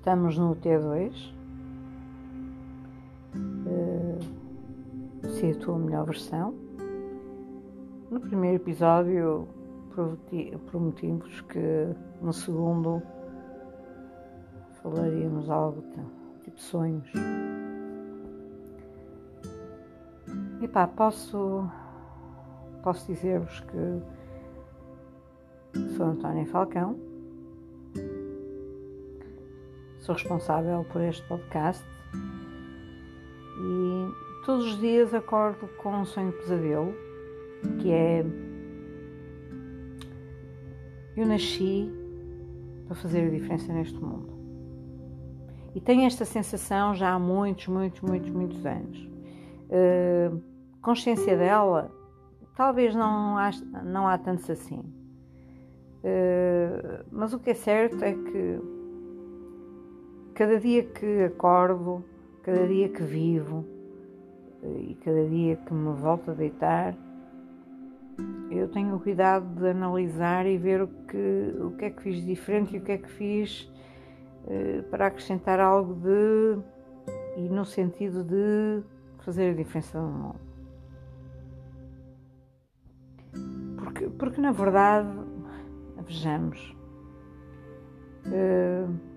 Estamos no T2. Uh, se a tua melhor versão. No primeiro episódio prometi-vos que no segundo falaríamos algo tipo sonhos. E pá, posso, posso dizer-vos que sou Antónia Falcão sou responsável por este podcast e todos os dias acordo com um sonho pesadelo que é eu nasci para fazer a diferença neste mundo. E tenho esta sensação já há muitos, muitos, muitos, muitos anos. Uh, consciência dela, talvez não há, não há tantos assim. Uh, mas o que é certo é que cada dia que acordo, cada dia que vivo e cada dia que me volto a deitar, eu tenho o cuidado de analisar e ver o que, o que é que fiz diferente e o que é que fiz eh, para acrescentar algo de e no sentido de fazer a diferença no mundo. Porque, porque na verdade, vejamos, uh,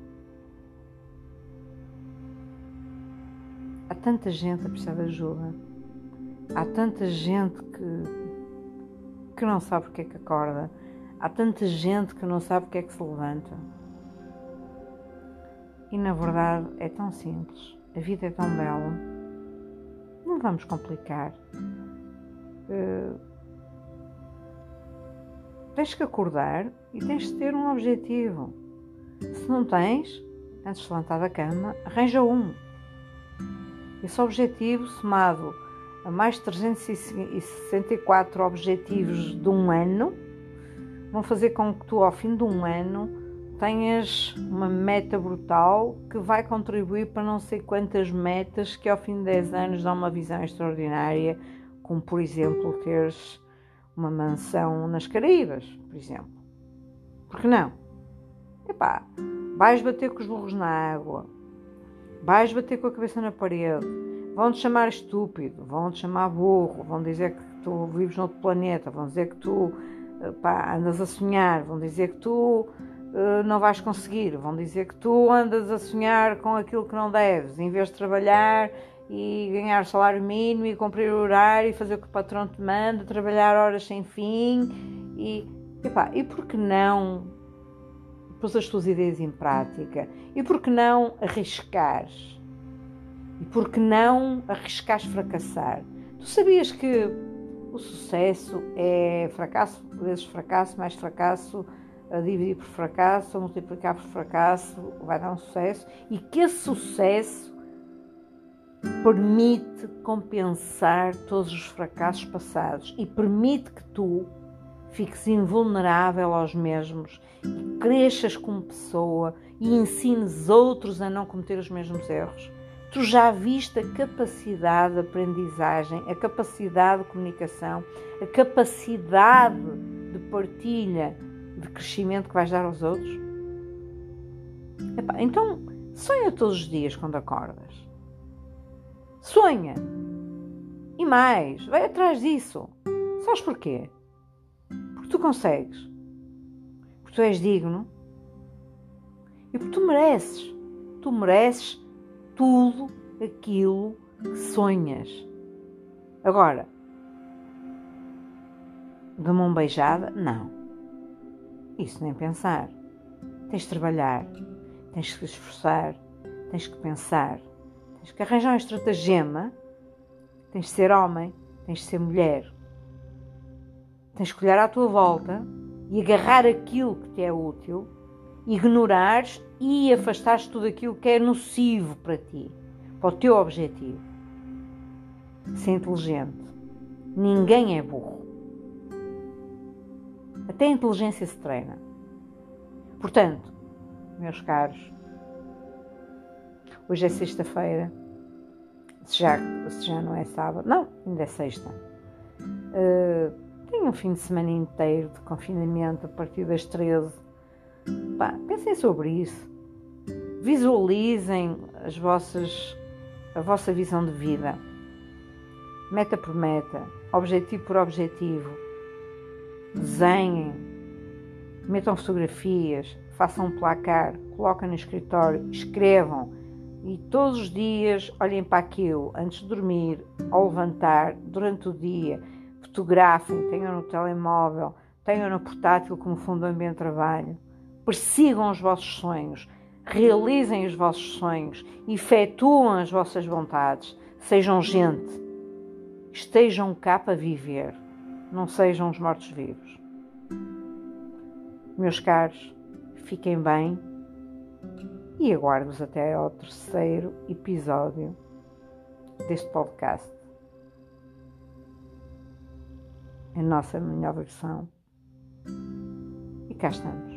Há tanta gente a precisar de ajuda. Há tanta gente que, que não sabe porque é que acorda. Há tanta gente que não sabe porque é que se levanta. E na verdade é tão simples. A vida é tão bela. Não vamos complicar. Uh, tens que acordar e tens de ter um objetivo. Se não tens, antes de levantar da cama, arranja um. Esse objetivo, somado a mais 364 objetivos de um ano, vão fazer com que tu, ao fim de um ano, tenhas uma meta brutal que vai contribuir para não sei quantas metas que, ao fim de 10 anos, dão uma visão extraordinária, como, por exemplo, teres uma mansão nas Caraíbas, por exemplo. Por que não? Epá, vais bater com os burros na água, Vais bater com a cabeça na parede, vão-te chamar estúpido, vão-te chamar burro, vão dizer que tu vives noutro planeta, vão dizer que tu eh, pá, andas a sonhar, vão dizer que tu uh, não vais conseguir, vão dizer que tu andas a sonhar com aquilo que não deves, em vez de trabalhar e ganhar salário mínimo e cumprir o horário e fazer o que o patrão te manda, trabalhar horas sem fim e, epá, e por que não pôs as tuas ideias em prática? E por que não arriscares? E por que não arriscares fracassar? Tu sabias que o sucesso é fracasso vezes fracasso, mais fracasso, dividir por fracasso, multiplicar por fracasso, vai dar um sucesso, e que esse sucesso permite compensar todos os fracassos passados e permite que tu fiques invulnerável aos mesmos cresças como pessoa e ensines outros a não cometer os mesmos erros. Tu já viste a capacidade de aprendizagem, a capacidade de comunicação, a capacidade de partilha, de crescimento que vais dar aos outros? Epá, então, sonha todos os dias quando acordas. Sonha. E mais, vai atrás disso. Sabes porquê? Consegues, porque tu és digno e porque tu mereces. Tu mereces tudo aquilo que sonhas. Agora, de mão beijada, não. Isso nem pensar. Tens de trabalhar, tens de te esforçar, tens que pensar, tens que arranjar um estratagema, tens de ser homem, tens de ser mulher. Tens que olhar à tua volta e agarrar aquilo que te é útil, ignorares e afastares tudo aquilo que é nocivo para ti, para o teu objetivo. Ser inteligente. Ninguém é burro. Até a inteligência se treina. Portanto, meus caros, hoje é sexta-feira. Se já, se já não é sábado, não, ainda é sexta. Uh, um fim de semana inteiro de confinamento a partir das 13. Pá, pensem sobre isso. Visualizem as vossas, a vossa visão de vida, meta por meta, objetivo por objetivo. Desenhem, metam fotografias, façam um placar, coloquem no escritório, escrevam. E todos os dias olhem para aquilo antes de dormir, ao levantar, durante o dia, fotografem, tenham no telemóvel, tenham no portátil como ambiente de trabalho. Persigam os vossos sonhos, realizem os vossos sonhos, efetuam as vossas vontades, sejam gente, estejam cá para viver, não sejam os mortos-vivos. Meus caros, fiquem bem e aguardo-vos até ao terceiro episódio deste podcast. A nossa melhor versão. E cá estamos.